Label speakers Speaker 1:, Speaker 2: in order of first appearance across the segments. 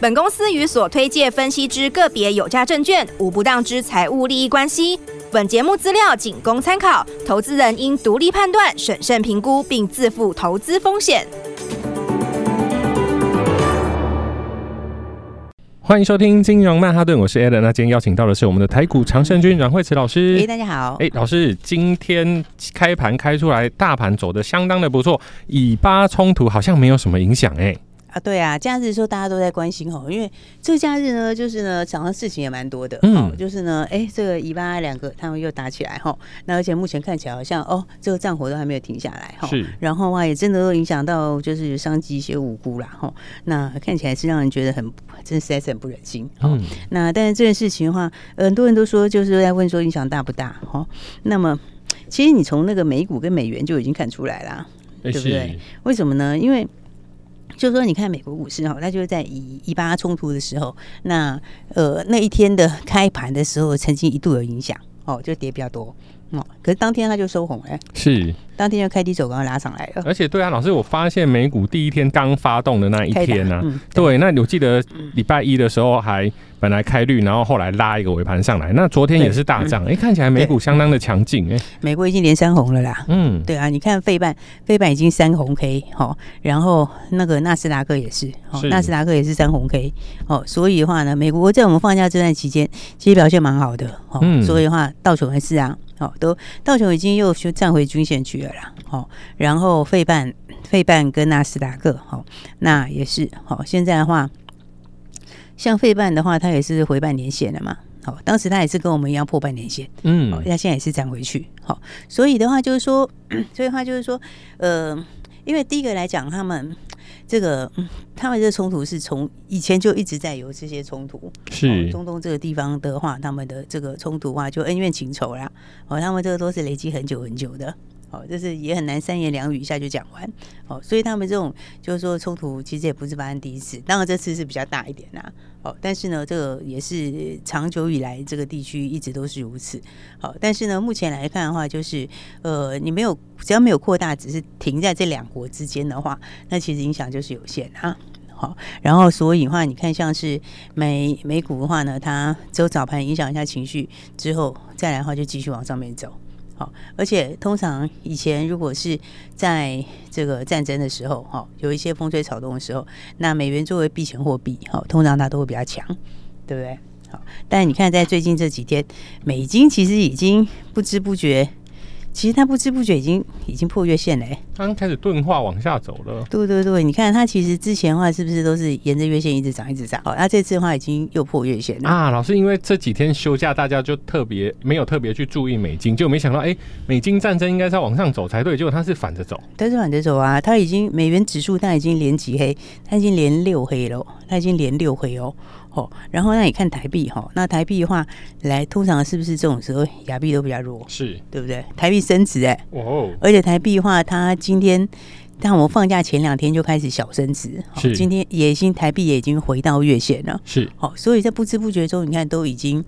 Speaker 1: 本公司与所推介分析之个别有价证券无不当之财务利益关系。本节目资料仅供参考，投资人应独立判断、审慎评估，并自负投资风险。
Speaker 2: 欢迎收听金融曼哈顿，我是 Alan。那今天邀请到的是我们的台股常胜军阮惠慈老师。
Speaker 3: 哎，大家好。
Speaker 2: 哎，老师，今天开盘开出来，大盘走的相当的不错，以巴冲突好像没有什么影响，哎。
Speaker 3: 啊，对啊，假日的时候大家都在关心哦，因为这个假日呢，就是呢，场上事情也蛮多的，嗯，就是呢，哎，这个以巴两个他们又打起来哈，那而且目前看起来好像哦，这个战火都还没有停下来哈，是，然后啊，也真的都影响到就是伤及一些无辜啦哈，那看起来是让人觉得很，真实在是很不忍心，嗯，那但是这件事情的话，很多人都说就是在问说影响大不大哈，那么其实你从那个美股跟美元就已经看出来了，对不对？为什么呢？因为就是说，你看美国股市哈，那就是在以以巴冲突的时候，那呃那一天的开盘的时候，曾经一度有影响哦，就跌比较多。哦，可是当天它就收红哎，
Speaker 2: 是。
Speaker 3: 当天就开低走高拉上来了，
Speaker 2: 而且对啊，老师，我发现美股第一天刚发动的那一天呢、啊嗯，对，那我记得礼拜一的时候还本来开绿，然后后来拉一个尾盘上来，那昨天也是大涨，哎、嗯欸，看起来美股相当的强劲，哎、欸，
Speaker 3: 美国已经连三红了啦，嗯，对啊，你看费半，费半已经三红 K，好，然后那个纳斯达克也是，纳斯达克也是三红 K，哦，所以的话呢，美国在我们放假这段期间，其实表现蛮好的，哦、嗯，所以的话，道琼还是啊。哦，都道琼已经又就站回均线区了啦。哦，然后费半费半跟纳斯达克，好、哦，那也是好、哦。现在的话，像费半的话，它也是回半年线了嘛。好、哦，当时它也是跟我们一样破半年线，嗯，它、哦、现在也是站回去。好、哦，所以的话就是说，所以的话就是说，呃，因为第一个来讲，他们。这个，他们这个冲突是从以前就一直在有这些冲突，是、哦、中东这个地方的话，他们的这个冲突啊，就恩怨情仇啦，哦，他们这个都是累积很久很久的，哦，就是也很难三言两语一下就讲完，哦，所以他们这种就是说冲突其实也不是发生第一次，当然这次是比较大一点啦。哦，但是呢，这个也是长久以来这个地区一直都是如此。好，但是呢，目前来看的话，就是呃，你没有只要没有扩大，只是停在这两国之间的话，那其实影响就是有限啊。好，然后所以的话，你看像是美美股的话呢，它只有早盘影响一下情绪之后，再来的话就继续往上面走。好，而且通常以前如果是在这个战争的时候，哈，有一些风吹草动的时候，那美元作为避险货币，哈，通常它都会比较强，对不对？好，但你看在最近这几天，美金其实已经不知不觉。其实它不知不觉已经已经破月线了，哎，
Speaker 2: 刚开始钝化往下走了。
Speaker 3: 对对对，你看它其实之前的话是不是都是沿着月线一直涨一直涨？哦，那这次的话已经又破月线了
Speaker 2: 啊！老师，因为这几天休假，大家就特别没有特别去注意美金，就没想到哎，美金战争应该是要往上走才对，结果它是反着走。
Speaker 3: 它是反着走啊！它已经美元指数它已经连几黑，它已经连六黑了，它已经连六黑哦。哦，然后那你看台币哈，那台币的话，来通常是不是这种时候亚币都比较弱？是，对不对？台币升值哎、欸，哦，而且台币的话，它今天，但我们放假前两天就开始小升值，是，今天也已经台币也已经回到月线了，是，好，所以在不知不觉中，你看都已经。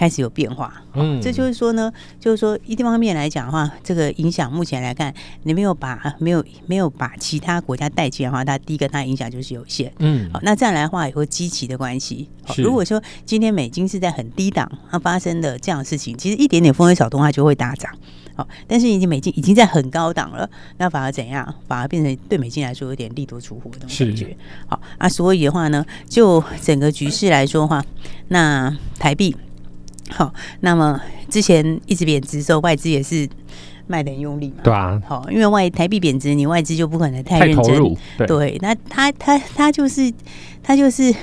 Speaker 3: 开始有变化，嗯，这就是说呢，就是说一方面来讲的话，这个影响目前来看，你没有把没有没有把其他国家带进的话，它第一个它影响就是有限，嗯，好，那再来的话也会积极的关系，如果说今天美金是在很低档它发生的这样的事情，其实一点点风吹草动它就会大涨，好，但是已经美金已经在很高档了，那反而怎样？反而变成对美金来说有点利多出货的感觉，好，啊，所以的话呢，就整个局势来说的话，那台币。好，那么之前一直贬值的时候，外资也是卖的很用力嘛，
Speaker 2: 对啊。
Speaker 3: 好，因为外台币贬值，你外资就不可能太认真，对，对。那他他他就是他就是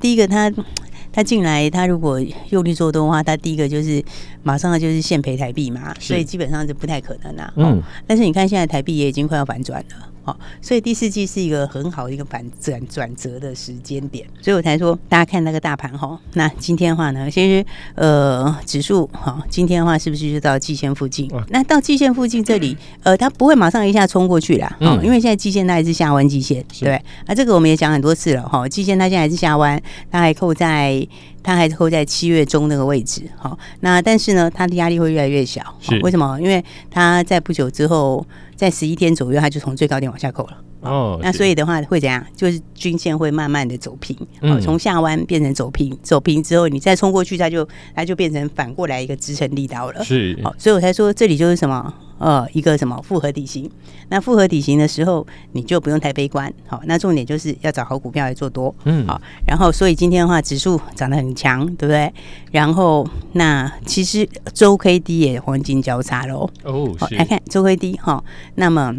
Speaker 3: 第一个他，他他进来，他如果用力做多的话，他第一个就是马上就是现赔台币嘛，所以基本上是不太可能啊。嗯。但是你看现在台币也已经快要反转了。好，所以第四季是一个很好的一个反转转折的时间点，所以我才说大家看那个大盘哈，那今天的话呢，其实呃指数哈，今天的话是不是就到季线附近？那到季线附近这里，呃，它不会马上一下冲过去啦，嗯，因为现在季线它还是下弯季线，对，啊，这个我们也讲很多次了哈，季线它现在还是下弯，它还扣在。它还是扣在七月中那个位置，好，那但是呢，它的压力会越来越小，是。为什么？因为它在不久之后，在十一天左右，它就从最高点往下扣了，哦，那所以的话会怎样？就是均线会慢慢的走平，嗯，从下弯变成走平，走平之后你再冲过去，它就它就变成反过来一个支撑力道了，是，好，所以我才说这里就是什么？呃，一个什么复合底型？那复合底型的时候，你就不用太悲观。好，那重点就是要找好股票来做多。嗯，好。然后，所以今天的话，指数涨得很强，对不对？然后，那其实周 K D 也黄金交叉喽。哦，好，来看周 K D 哈。那么，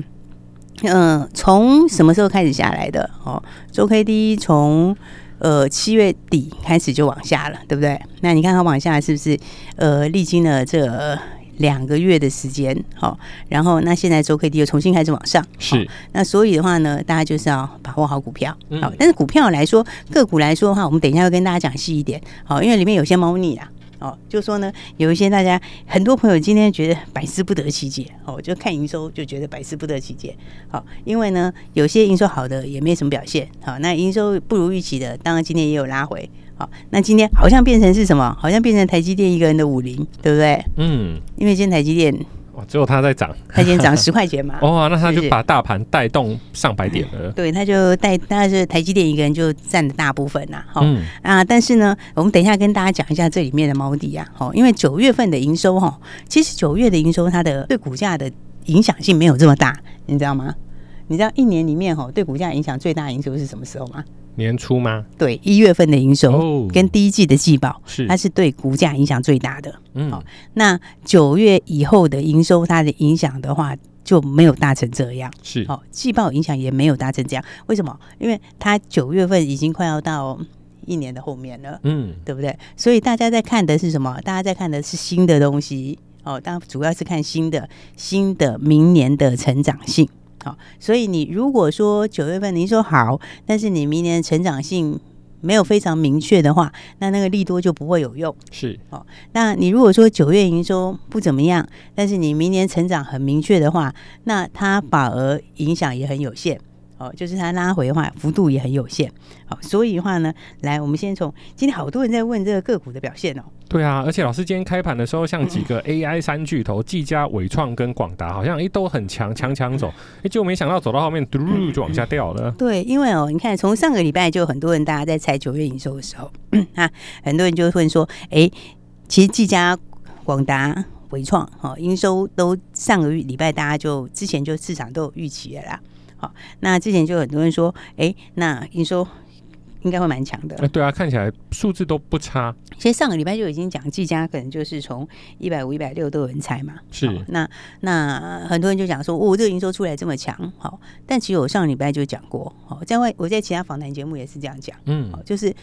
Speaker 3: 嗯、呃，从什么时候开始下来的？哦，周 K D 从呃七月底开始就往下了，对不对？那你看它往下是不是呃历经了这个？两个月的时间，好，然后那现在周 K D 又重新开始往上，是，那所以的话呢，大家就是要把握好股票，好，但是股票来说，个股来说的话，我们等一下会跟大家讲细一点，好，因为里面有些猫腻啊，哦，就说呢，有一些大家很多朋友今天觉得百思不得其解，哦，就看营收就觉得百思不得其解，好，因为呢，有些营收好的也没什么表现，好，那营收不如预期的，当然今天也有拉回。好，那今天好像变成是什么？好像变成台积电一个人的武林，对不对？嗯，因为今天台积电
Speaker 2: 哦，只有它在涨，
Speaker 3: 它今天涨十块钱嘛。
Speaker 2: 哦，那它就把大盘带动上百点了。
Speaker 3: 对，它就带，它是台积电一个人就占了大部分呐。好、嗯、啊，但是呢，我们等一下跟大家讲一下这里面的猫底啊。好，因为九月份的营收哈，其实九月的营收它的对股价的影响性没有这么大，你知道吗？你知道一年里面哈对股价影响最大的营收是什么时候吗？
Speaker 2: 年初吗？
Speaker 3: 对，一月份的营收跟第一季的季报，是它是对股价影响最大的。嗯，好，那九月以后的营收，它的影响的话就没有大成这样。是，好，季报影响也没有大成这样。为什么？因为它九月份已经快要到一年的后面了。嗯，对不对？所以大家在看的是什么？大家在看的是新的东西。哦，当然主要是看新的新的明年的成长性。好，所以你如果说九月份您说好，但是你明年成长性没有非常明确的话，那那个利多就不会有用。是，哦，那你如果说九月营收不怎么样，但是你明年成长很明确的话，那它反而影响也很有限。哦，就是它拉回的话，幅度也很有限。好，所以的话呢，来，我们先从今天好多人在问这个个股的表现哦。
Speaker 2: 对啊，而且老师今天开盘的时候，像几个 AI 三巨头，技嘉、伟创跟广达，好像诶都很强，强强走，诶就没想到走到后面嘟就往下掉了。
Speaker 3: 对，因为哦，你看从上个礼拜就很多人大家在猜九月营收的时候，啊，很多人就会说，哎，其实技嘉、广达、伟创，哈，营收都上个月礼拜大家就之前就市场都有预期了啦。好，那之前就很多人说，哎、欸，那营收应该会蛮强的。
Speaker 2: 对啊，看起来数字都不差。
Speaker 3: 其实上个礼拜就已经讲，技嘉可能就是从一百五、一百六都有人猜嘛。是。那那很多人就讲说，哦，这个营收出来这么强，好。但其实我上个礼拜就讲过，好，在外我在其他访谈节目也是这样讲，嗯，好，就是。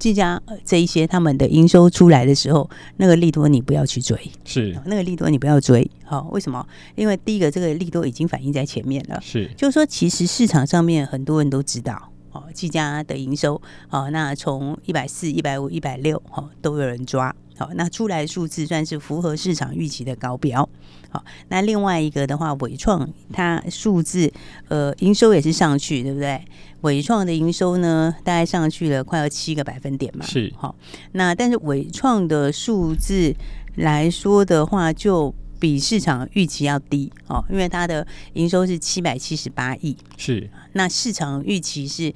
Speaker 3: 技嘉这一些他们的营收出来的时候，那个利多你不要去追，是。那个利多你不要追，好，为什么？因为第一个这个利多已经反映在前面了，是，就是说其实市场上面很多人都知道，哦，技嘉的营收，哦，那从一百四、一百五、一百六，哦，都有人抓，好，那出来的数字算是符合市场预期的高标，好，那另外一个的话，伟创它数字，呃，营收也是上去，对不对？伟创的营收呢，大概上去了快要七个百分点嘛。是，好，那但是伟创的数字来说的话，就比市场预期要低哦，因为它的营收是七百七十八亿。是，那市场预期是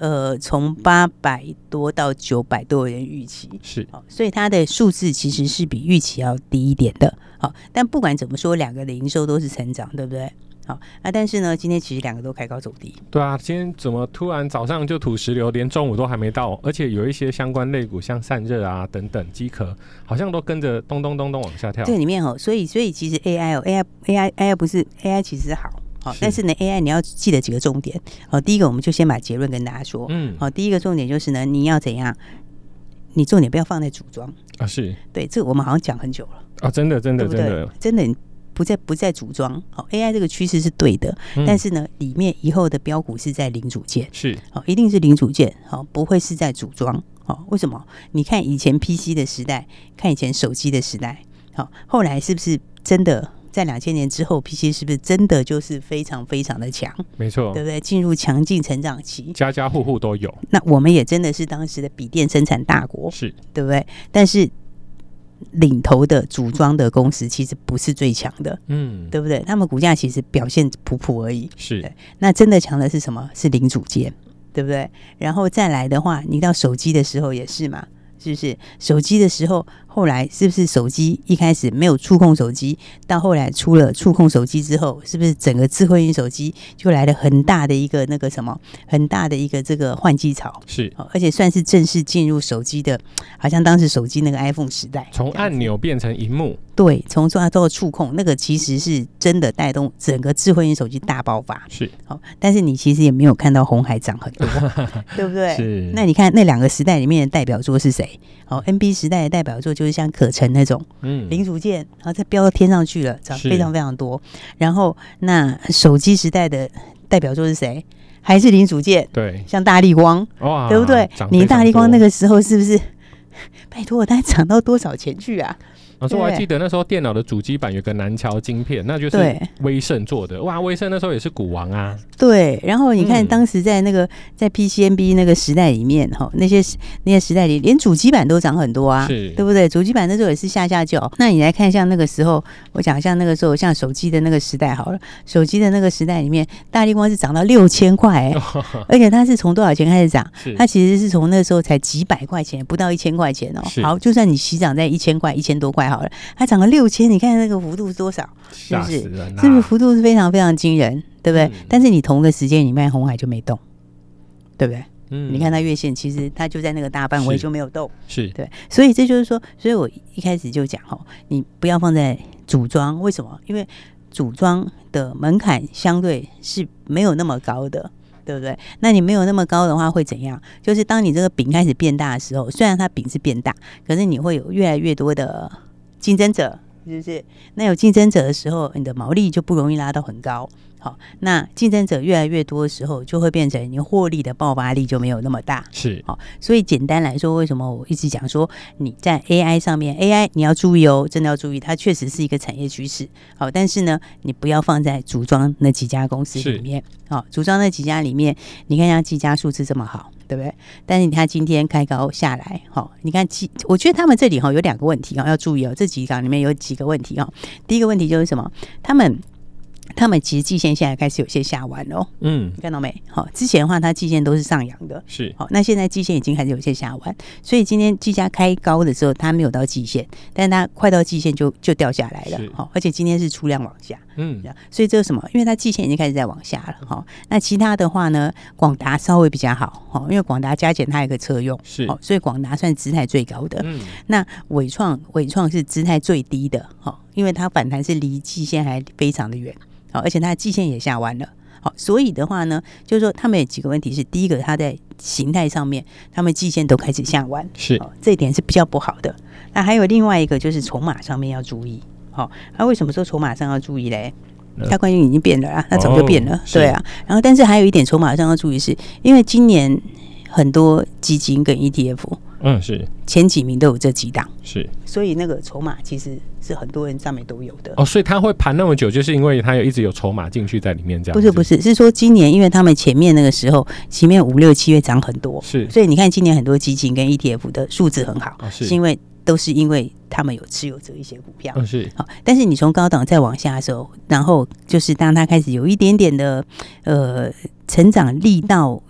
Speaker 3: 呃从八百多到九百多人预期。是，所以它的数字其实是比预期要低一点的。好，但不管怎么说，两个的营收都是成长，对不对？好啊，但是呢，今天其实两个都开高走低。
Speaker 2: 对啊，今天怎么突然早上就土石流，连中午都还没到，而且有一些相关类股，像散热啊等等，机壳好像都跟着咚咚咚咚往下跳。
Speaker 3: 这里面哦，所以所以其实 AI 哦，AI AI AI 不是 AI，其实好好，但是呢，AI 你要记得几个重点。好，第一个我们就先把结论跟大家说。嗯。好，第一个重点就是呢，你要怎样？你重点不要放在组装啊。是。对，这个我们好像讲很久了。
Speaker 2: 啊，真的真的真的真的。
Speaker 3: 不再不再组装。好，AI 这个趋势是对的，嗯、但是呢，里面以后的标股是在零组件，
Speaker 2: 是
Speaker 3: 好，一定是零组件，好，不会是在组装。好，为什么？你看以前 PC 的时代，看以前手机的时代，好，后来是不是真的？在两千年之后，PC 是不是真的就是非常非常的强？
Speaker 2: 没错，
Speaker 3: 对不对？进入强劲成长期，
Speaker 2: 家家户户都有。
Speaker 3: 那我们也真的是当时的笔电生产大国，
Speaker 2: 是
Speaker 3: 对不对？但是领头的组装的公司其实不是最强的，嗯，对不对？他们股价其实表现普普而已。
Speaker 2: 是，
Speaker 3: 那真的强的是什么？是零组件，对不对？然后再来的话，你到手机的时候也是嘛，是不是？手机的时候。后来是不是手机一开始没有触控手机，到后来出了触控手机之后，是不是整个智慧型手机就来了很大的一个那个什么，很大的一个这个换机潮？
Speaker 2: 是，
Speaker 3: 而且算是正式进入手机的，好像当时手机那个 iPhone 时代，
Speaker 2: 从按钮变成荧幕，
Speaker 3: 对，从抓到触控，那个其实是真的带动整个智慧型手机大爆发。
Speaker 2: 是，
Speaker 3: 好，但是你其实也没有看到红海涨很多，对不对？
Speaker 2: 是。
Speaker 3: 那你看那两个时代里面的代表作是谁？好，NB 时代的代表作。就是像可成那种，嗯，零组件，然后再飙到天上去了，涨非常非常多。然后那手机时代的代表作是谁？还是零组件？
Speaker 2: 对，
Speaker 3: 像大力光，哇，对不对？你大力光那个时候是不是？拜托，它涨到多少钱去啊？
Speaker 2: 老师，我还记得那时候电脑的主机板有个南桥晶片，那就是威盛做的。哇，威盛那时候也是股王啊。
Speaker 3: 对，然后你看当时在那个在 PCNB 那个时代里面哈，那些那些时代里连主机板都涨很多啊，对不对？主机板那时候也是下下叫。那你来看像那个时候，我讲像那个时候像手机的那个时代好了，手机的那个时代里面，大立光是涨到六千块，而且它是从多少钱开始涨？它其实是从那时候才几百块钱，不到一千块钱哦。好，就算你起涨在一千块、一千多块。好了，它涨了六千，你看那个幅度是多少？是不是？是不是幅度是非常非常惊人，对不对？嗯、但是你同个时间里面，红海就没动，对不对？嗯，你看它月线，其实它就在那个大范围就没有动，
Speaker 2: 是
Speaker 3: 对。所以这就是说，所以我一开始就讲哈，你不要放在组装，为什么？因为组装的门槛相对是没有那么高的。对不对？那你没有那么高的话会怎样？就是当你这个饼开始变大的时候，虽然它饼是变大，可是你会有越来越多的竞争者，是不是？那有竞争者的时候，你的毛利就不容易拉到很高。好，那竞争者越来越多的时候，就会变成你获利的爆发力就没有那么大。
Speaker 2: 是，
Speaker 3: 好，所以简单来说，为什么我一直讲说你在 AI 上面，AI 你要注意哦，真的要注意，它确实是一个产业趋势。好，但是呢，你不要放在组装那几家公司里面。好，组装那几家里面，你看像技嘉数字这么好，对不对？但是你看今天开高下来，好，你看技，我觉得他们这里哈有两个问题啊，要注意哦。这几档里面有几个问题啊。第一个问题就是什么？他们。他们其实季线现在开始有些下弯了，嗯，你看到没？好，之前的话它季线都是上扬的，
Speaker 2: 是。
Speaker 3: 好，那现在季线已经开始有些下弯，所以今天技嘉开高的时候它没有到季线，但是它快到季线就就掉下来了，好，而且今天是出量往下，嗯，所以这是什么？因为它季线已经开始在往下了，哈，那其他的话呢，广达稍微比较好，哈，因为广达加减它有个车用，
Speaker 2: 是，
Speaker 3: 所以广达算姿态最高的，嗯，那纬创纬创是姿态最低的，哈，因为它反弹是离季线还非常的远。好，而且它的季线也下弯了。好，所以的话呢，就是说他们有几个问题是：第一个，它在形态上面，他们季线都开始下弯，
Speaker 2: 是，
Speaker 3: 这一点是比较不好的。那还有另外一个就是筹码上面要注意。好，那为什么说筹码上要注意嘞？它关键已经变了啊，那早就变了，哦、对啊。然后，但是还有一点筹码上要注意是，因为今年很多基金跟 ETF。
Speaker 2: 嗯，是
Speaker 3: 前几名都有这几档，
Speaker 2: 是，
Speaker 3: 所以那个筹码其实是很多人上面都有的
Speaker 2: 哦，所以他会盘那么久，就是因为他有一直有筹码进去在里面这样。
Speaker 3: 不是不是，是说今年因为他们前面那个时候前面五六七月涨很多，
Speaker 2: 是，
Speaker 3: 所以你看今年很多基金跟 ETF 的数字很好，哦、是，是因为都是因为他们有持有这一些股票，
Speaker 2: 哦、是
Speaker 3: 好，但是你从高档再往下的时候，然后就是当它开始有一点点的呃成长力道。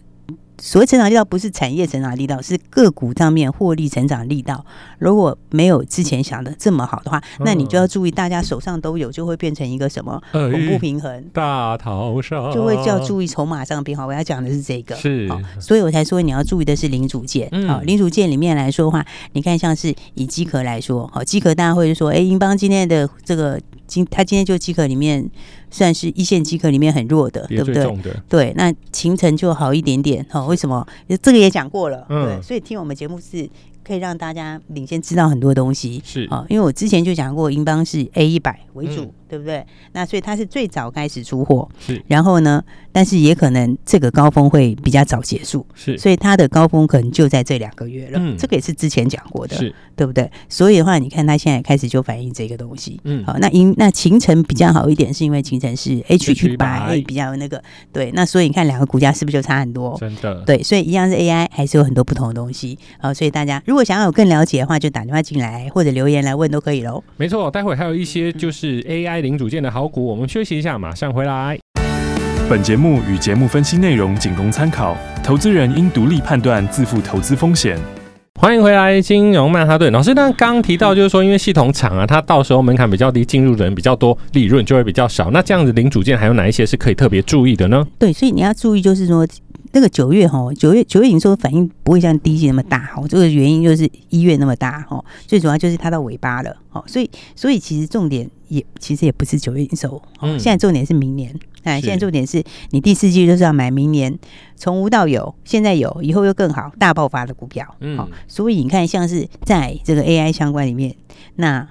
Speaker 3: 所谓成长力道不是产业成长力道，是个股上面获利成长力道。如果没有之前想的这么好的话，那你就要注意，大家手上都有，就会变成一个什么恐怖平衡。
Speaker 2: 大逃杀
Speaker 3: 就会要注意筹码上的变化。我要讲的是这个，
Speaker 2: 是，
Speaker 3: 所以我才说你要注意的是零组件。好，零组件里面来说的话，你看像是以机壳来说，好，机壳大家会说，哎，英邦今天的这个今，他今天就机壳里面。算是一线机壳里面很弱的，对不对？对，那秦城就好一点点。哦，为什么？这个也讲过了。嗯，对，所以听我们节目是可以让大家领先知道很多东西。
Speaker 2: 是
Speaker 3: 啊，因为我之前就讲过，英邦是 A 一百为主，对不对？那所以它是最早开始出货，是。然后呢，但是也可能这个高峰会比较早结束，是。所以它的高峰可能就在这两个月了，嗯，这个也是之前讲过的，是，对不对？所以的话，你看它现在开始就反映这个东西，嗯，好，那因那勤诚比较好一点，是因为勤诚是 H 一百比较那个，对，那所以你看两个股价是不是就差很多？真的，对，所以一样是 AI，还是有很多不同的东西，好，所以大家如果想要有更了解的话，就打电话进来或者留言来问都可以喽。
Speaker 2: 没错，待会还有一些就是 AI。零组件的好股，我们休息一下，马上回来。
Speaker 4: 本节目与节目分析内容仅供参考，投资人应独立判断，自负投资风险。
Speaker 2: 欢迎回来，金融曼哈顿老师。那刚刚提到就是说，因为系统厂啊，它到时候门槛比较低，进入的人比较多，利润就会比较少。那这样子零组件还有哪一些是可以特别注意的呢？
Speaker 3: 对，所以你要注意，就是说。那个九月哈，九月九月营收反应不会像第一季那么大哈，这个原因就是一月那么大哈，最主要就是它到尾巴了哦，所以所以其实重点也其实也不是九月营收，嗯，现在重点是明年，哎，现在重点是你第四季就是要买明年从无到有，现在有，以后又更好，大爆发的股票，嗯，所以你看像是在这个 AI 相关里面，那。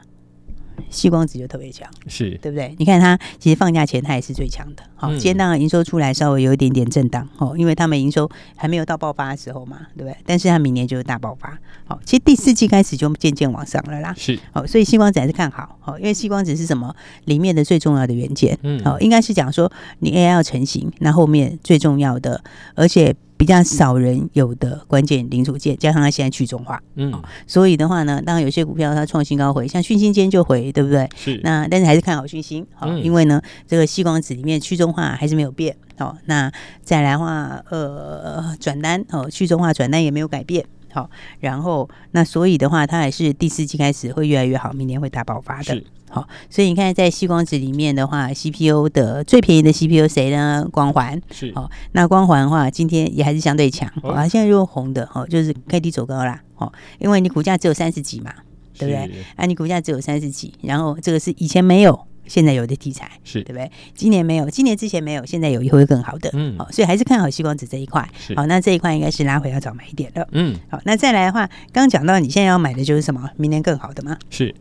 Speaker 3: 矽光子就特别强，是对不对？你看它其实放假前它也是最强的。好，今天当然营收出来稍微有一点点震荡，哦，因为他们营收还没有到爆发的时候嘛，对不对？但是它明年就是大爆发。好，其实第四季开始就渐渐往上了啦。是，好，所以吸光子还是看好。好，因为吸光子是什么？里面的最重要的元件。嗯，好，应该是讲说你 AI 要成型，那后面最重要的，而且。比较少人有的关键零组件，加上它现在去中化，嗯，所以的话呢，当然有些股票它创新高回，像讯芯今天就回，对不对？是。那但是还是看好讯芯，好，嗯、因为呢，这个细光子里面去中化还是没有变，好，那再来的话，呃，转单哦，去中化转单也没有改变，好，然后那所以的话，它还是第四季开始会越来越好，明年会大爆发的。好，所以你看，在矽光子里面的话，CPU 的最便宜的 CPU 谁呢？光环是。好，那光环的话，今天也还是相对强。啊、哦，现在又红的，哦，就是 K D 走高啦。哦，因为你股价只有三十几嘛，对不对？啊，你股价只有三十几，然后这个是以前没有，现在有的题材，是对不对？今年没有，今年之前没有，现在有，以后会更好的。嗯，好，所以还是看好矽光子这一块。好，那这一块应该是拉回要早买一点了。嗯，好，那再来的话，刚刚讲到你现在要买的就是什么？明年更好的吗？
Speaker 2: 是。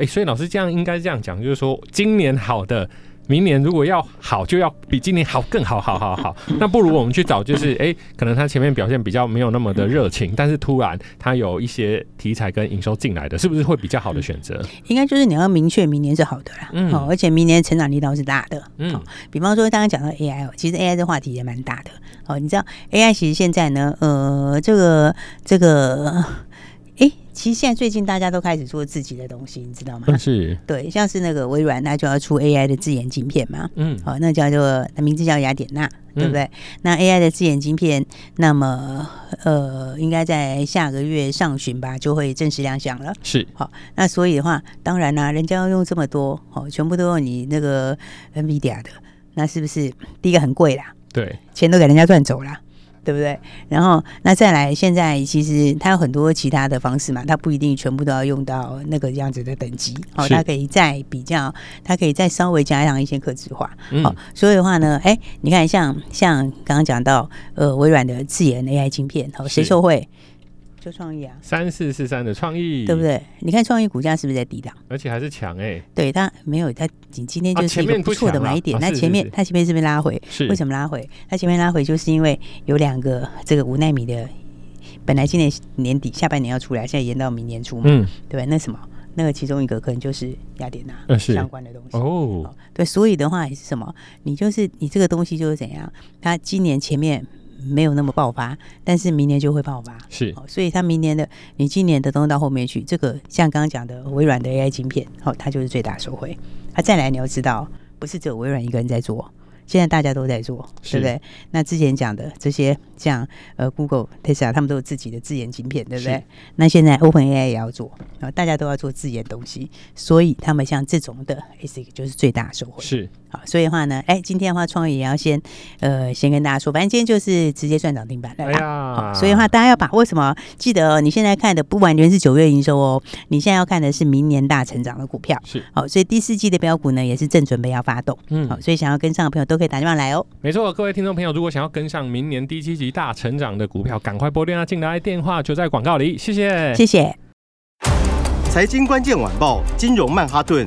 Speaker 2: 哎、欸，所以老师这样应该这样讲，就是说今年好的，明年如果要好，就要比今年好更好，好好好。那不如我们去找，就是哎、欸，可能他前面表现比较没有那么的热情，但是突然他有一些题材跟营收进来的，是不是会比较好的选择？
Speaker 3: 应该就是你要明确明年是好的啦，嗯，而且明年成长力道是大的，嗯，比方说刚刚讲到 AI 哦，其实 AI 的话题也蛮大的，哦，你知道 AI 其实现在呢，呃，这个这个。哎，其实现在最近大家都开始做自己的东西，你知道吗？是，对，像是那个微软，那就要出 AI 的自研晶片嘛，嗯，好，那叫做它名字叫雅典娜，对不对？嗯、那 AI 的自研晶片，那么呃，应该在下个月上旬吧，就会正式亮相了。是，好，那所以的话，当然啦、啊，人家要用这么多，哦，全部都用你那个 NVIDIA 的，那是不是第一个很贵啦？对，钱都给人家赚走了。对不对？然后那再来，现在其实它有很多其他的方式嘛，它不一定全部都要用到那个样子的等级，好、哦，它可以再比较，它可以再稍微加上一些客制化，好、嗯。哦，所以的话呢，哎，你看像像刚刚讲到呃微软的自研 AI 晶片，好、哦，谁受惠？就创意啊，
Speaker 2: 三四四三的创意，
Speaker 3: 对不对？你看创意股价是不是在低档？
Speaker 2: 而且还是强哎、欸。
Speaker 3: 对，它没有，它今今天就是一个不错的买点。那、啊、前面它前面是不是拉回？是为什么拉回？它前面拉回就是因为有两个这个五奈米的，本来今年年底下半年要出来，现在延到明年初嘛。嗯，对，那什么？那个其中一个可能就是雅典娜相关的东西哦。对，所以的话也是什么？你就是你这个东西就是怎样？它今年前面。没有那么爆发，但是明年就会爆发。是，所以它明年的，你今年的东西到后面去，这个像刚刚讲的微软的 AI 晶片，好，它就是最大受惠。它再来，你要知道，不是只有微软一个人在做。现在大家都在做，对不对？那之前讲的这些，像呃 Google、Tesla，他们都有自己的自研晶片，对不对？那现在 OpenAI 也要做，啊，大家都要做自研东西，所以他们像这种的 ASIC 就是最大收获。是，好，所以的话呢，哎，今天的话，创意也要先呃先跟大家说，反正今天就是直接赚涨停板了。哎呀，所以的话，大家要把握什么？记得哦，你现在看的不完全是九月营收哦，你现在要看的是明年大成长的股票。是，好，所以第四季的标股呢，也是正准备要发动。嗯，好，所以想要跟上的朋友都。可以打电话来哦。
Speaker 2: 没错，各位听众朋友，如果想要跟上明年第七季大成长的股票，赶快拨电话进来，电话就在广告里。谢谢，
Speaker 3: 谢谢。
Speaker 5: 财经关键晚报，金融曼哈顿。